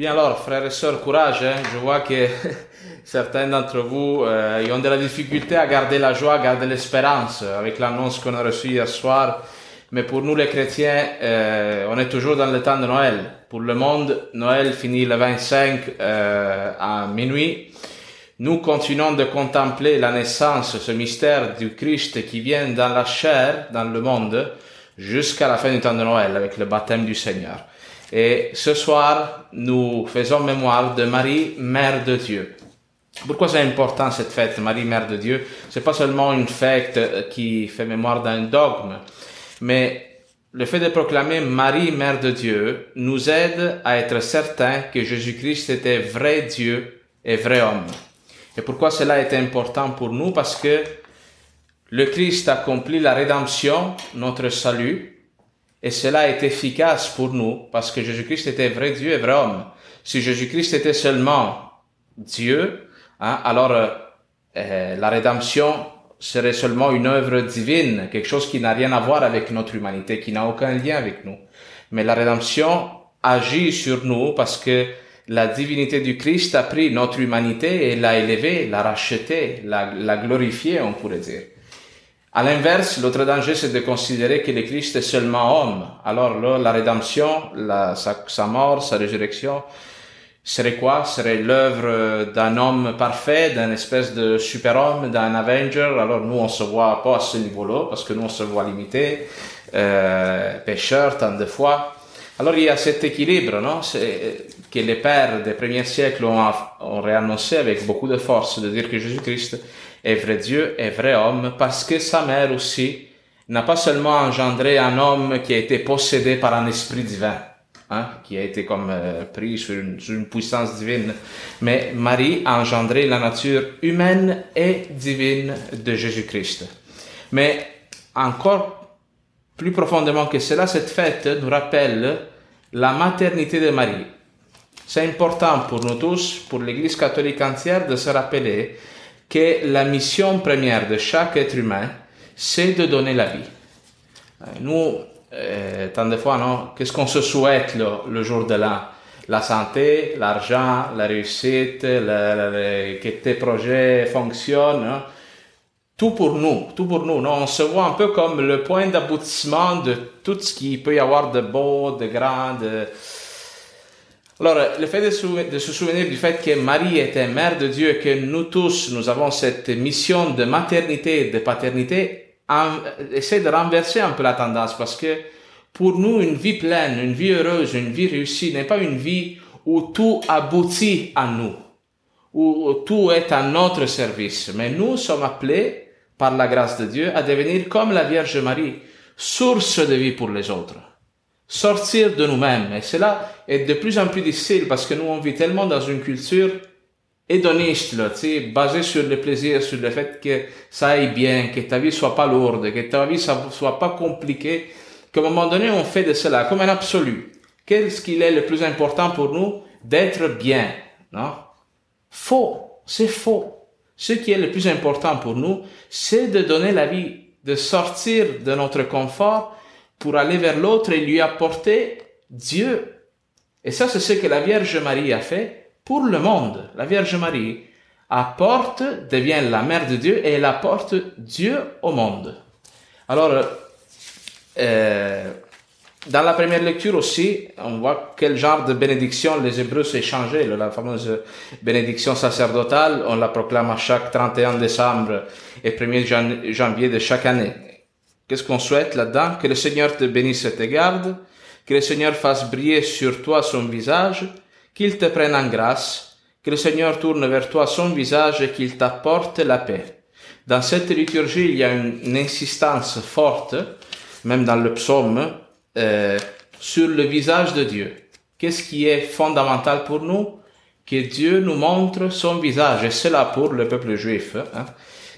Bien alors, frères et sœurs, courage. Hein. Je vois que certains d'entre vous euh, ont de la difficulté à garder la joie, à garder l'espérance avec l'annonce qu'on a reçue hier soir. Mais pour nous les chrétiens, euh, on est toujours dans le temps de Noël. Pour le monde, Noël finit le 25 euh, à minuit. Nous continuons de contempler la naissance, ce mystère du Christ qui vient dans la chair, dans le monde, jusqu'à la fin du temps de Noël avec le baptême du Seigneur. Et ce soir, nous faisons mémoire de Marie, Mère de Dieu. Pourquoi c'est important cette fête, Marie, Mère de Dieu? C'est pas seulement une fête qui fait mémoire d'un dogme, mais le fait de proclamer Marie, Mère de Dieu, nous aide à être certains que Jésus-Christ était vrai Dieu et vrai homme. Et pourquoi cela est important pour nous? Parce que le Christ accomplit la rédemption, notre salut, et cela est efficace pour nous parce que Jésus-Christ était vrai Dieu et vrai homme. Si Jésus-Christ était seulement Dieu, hein, alors euh, euh, la rédemption serait seulement une œuvre divine, quelque chose qui n'a rien à voir avec notre humanité, qui n'a aucun lien avec nous. Mais la rédemption agit sur nous parce que la divinité du Christ a pris notre humanité et l'a élevée, l'a rachetée, l'a glorifiée, on pourrait dire. À l'inverse, l'autre danger, c'est de considérer que le Christ est seulement homme. Alors là, la rédemption, sa, mort, sa résurrection, serait quoi? Serait l'œuvre d'un homme parfait, d'un espèce de super-homme, d'un Avenger. Alors nous, on se voit pas à ce niveau-là, parce que nous, on se voit limité, euh, pécheur tant de fois. Alors il y a cet équilibre, non? Que les pères des premiers siècles ont réannoncé avec beaucoup de force de dire que Jésus-Christ est vrai Dieu et vrai homme, parce que sa mère aussi n'a pas seulement engendré un homme qui a été possédé par un esprit divin, hein, qui a été comme euh, pris sur une, sur une, puissance divine, mais Marie a engendré la nature humaine et divine de Jésus-Christ. Mais encore plus profondément que cela, cette fête nous rappelle la maternité de Marie. C'est important pour nous tous, pour l'Église catholique entière, de se rappeler que la mission première de chaque être humain, c'est de donner la vie. Euh, nous, euh, tant de fois, non, qu'est-ce qu'on se souhaite le, jour de l'an La santé, l'argent, la réussite, que tes projets fonctionnent. Hein? Tout pour nous, tout pour nous. Non? On se voit un peu comme le point d'aboutissement de tout ce qui peut y avoir de beau, de grand, de alors, le fait de, se souvenir du fait que Marie était mère de Dieu et que nous tous, nous avons cette mission de maternité et de paternité, essaie de renverser un peu la tendance parce que pour nous, une vie pleine, une vie heureuse, une vie réussie n'est pas une vie où tout aboutit à nous, où tout est à notre service. Mais nous sommes appelés, par la grâce de Dieu, à devenir comme la Vierge Marie, source de vie pour les autres sortir de nous-mêmes. Et cela est de plus en plus difficile parce que nous, on vit tellement dans une culture hédoniste, là, basée sur le plaisir, sur le fait que ça aille bien, que ta vie soit pas lourde, que ta vie soit pas compliquée, qu'à un moment donné, on fait de cela comme un absolu. Qu'est-ce qu'il est le plus important pour nous? D'être bien, non? Faux. C'est faux. Ce qui est le plus important pour nous, c'est de donner la vie, de sortir de notre confort pour aller vers l'autre et lui apporter Dieu. Et ça, c'est ce que la Vierge Marie a fait pour le monde. La Vierge Marie apporte, devient la mère de Dieu et elle apporte Dieu au monde. Alors, euh, dans la première lecture aussi, on voit quel genre de bénédiction les Hébreux s'échangeaient. La fameuse bénédiction sacerdotale, on la proclame à chaque 31 décembre et 1er janvier de chaque année. Qu'est-ce qu'on souhaite là-dedans? Que le Seigneur te bénisse et te garde, que le Seigneur fasse briller sur toi son visage, qu'il te prenne en grâce, que le Seigneur tourne vers toi son visage et qu'il t'apporte la paix. Dans cette liturgie, il y a une, insistance forte, même dans le psaume, euh, sur le visage de Dieu. Qu'est-ce qui est fondamental pour nous? Que Dieu nous montre son visage, et cela pour le peuple juif. Hein.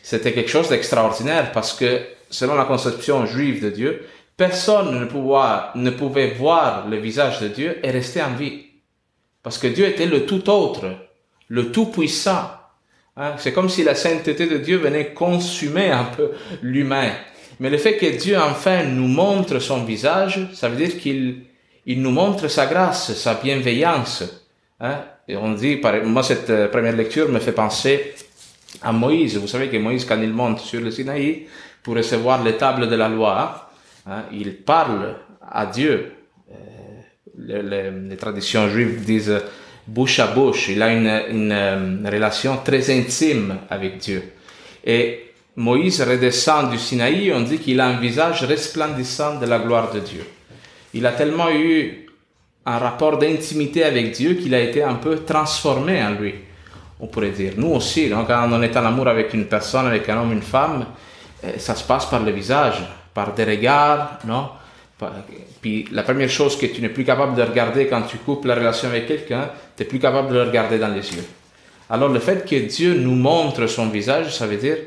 C'était quelque chose d'extraordinaire parce que selon la conception juive de Dieu, personne ne pouvait, voir le visage de Dieu et rester en vie. Parce que Dieu était le tout autre, le tout puissant. Hein? C'est comme si la sainteté de Dieu venait consumer un peu l'humain. Mais le fait que Dieu enfin nous montre son visage, ça veut dire qu'il il nous montre sa grâce, sa bienveillance. Hein? Et on dit, moi, cette euh, première lecture me fait penser à Moïse. Vous savez que Moïse, quand il monte sur le Sinaï pour recevoir les tables de la loi, hein, il parle à Dieu. Euh, les, traditions juives disent bouche à bouche. Il a une, une relation très intime avec Dieu. Et Moïse redescend du Sinaï, on dit qu'il a un visage resplendissant de la gloire de Dieu. Il a tellement eu un rapport d'intimité avec Dieu qu'il a été un peu transformé en lui, on pourrait dire. Nous aussi, quand on est en amour avec une personne, avec un homme, une femme, ça se passe par le visage, par des regards, non Puis la première chose que tu n'es plus capable de regarder quand tu coupes la relation avec quelqu'un, tu n'es plus capable de le regarder dans les yeux. Alors le fait que Dieu nous montre son visage, ça veut dire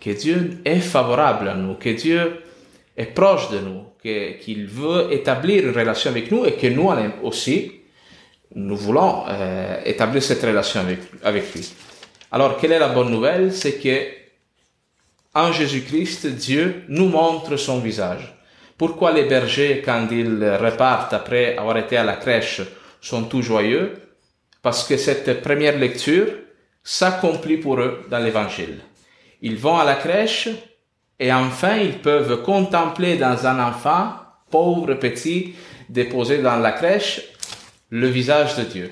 que Dieu est favorable à nous, que Dieu est proche de nous, qu'il veut établir une relation avec nous et que nous aussi, nous voulons euh, établir cette relation avec lui. Alors, quelle est la bonne nouvelle? C'est que en Jésus-Christ, Dieu nous montre son visage. Pourquoi les bergers, quand ils repartent après avoir été à la crèche, sont tout joyeux? Parce que cette première lecture s'accomplit pour eux dans l'Évangile. Ils vont à la crèche et enfin ils peuvent contempler dans un enfant, pauvre petit, déposé dans la crèche, le visage de Dieu.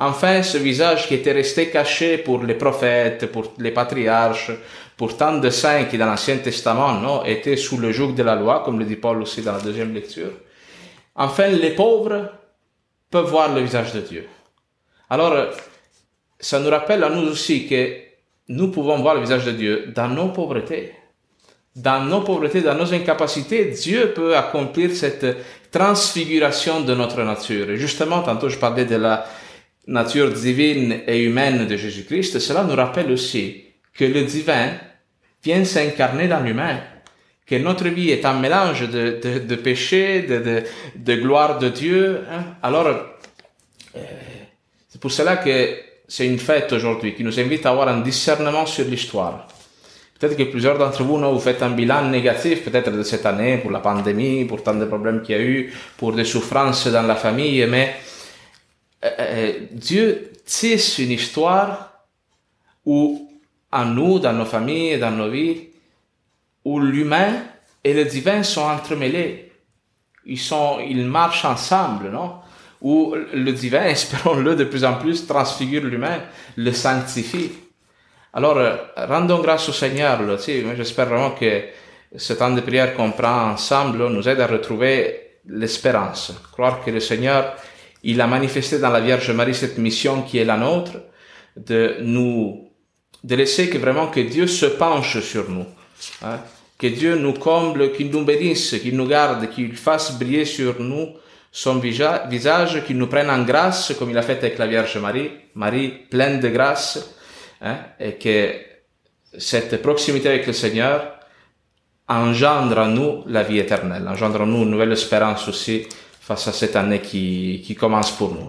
Enfin, ce visage qui était resté caché pour les prophètes, pour les patriarches, pour tant de saints qui dans l'Ancien Testament non, étaient sous le joug de la loi, comme le dit Paul aussi dans la deuxième lecture. Enfin, les pauvres peuvent voir le visage de Dieu. Alors, ça nous rappelle à nous aussi que nous pouvons voir le visage de Dieu dans nos pauvretés. Dans nos pauvretés, dans nos incapacités, Dieu peut accomplir cette transfiguration de notre nature. Et justement, tantôt je parlais de la nature divine et humaine de Jésus-Christ. Cela nous rappelle aussi que le divin vient s'incarner dans l'humain que notre vie est un mélange de, de, péché, de, de, de, gloire de Dieu. Hein. Alors, euh, c'est pour cela que c'est une fête aujourd'hui qui nous invite à avoir un discernement sur l'histoire. Peut-être que plusieurs d'entre vous, non, vous faites un bilan négatif, peut-être de cette année, pour la pandémie, pour tant de problèmes qu'il y a eu, pour des souffrances dans la famille, mais euh, euh Dieu tisse une histoire où, en nous, dans nos familles, dans nos vies, où l'humain et le divin sont entremêlés. Ils sont, ils marchent ensemble, non? où le divin, espérons-le de plus en plus, transfigure l'humain, le sanctifie. Alors, euh, rendons grâce au Seigneur. Là, j'espère vraiment que ce temps de prière qu'on prend ensemble nous aide à retrouver l'espérance. Croire que le Seigneur, il a manifesté dans la Vierge Marie cette mission qui est la nôtre, de nous, de laisser que vraiment que Dieu se penche sur nous. Hein? Que Dieu nous comble, qu'il nous bénisse, qu'il nous garde, qu'il fasse briller sur nous son visage, qu'il nous prenne en grâce, comme il a fait avec la Vierge Marie, Marie pleine de grâce, hein, et que cette proximité avec le Seigneur engendre en nous la vie éternelle, engendre en nous une nouvelle espérance aussi face à cette année qui, qui commence pour nous.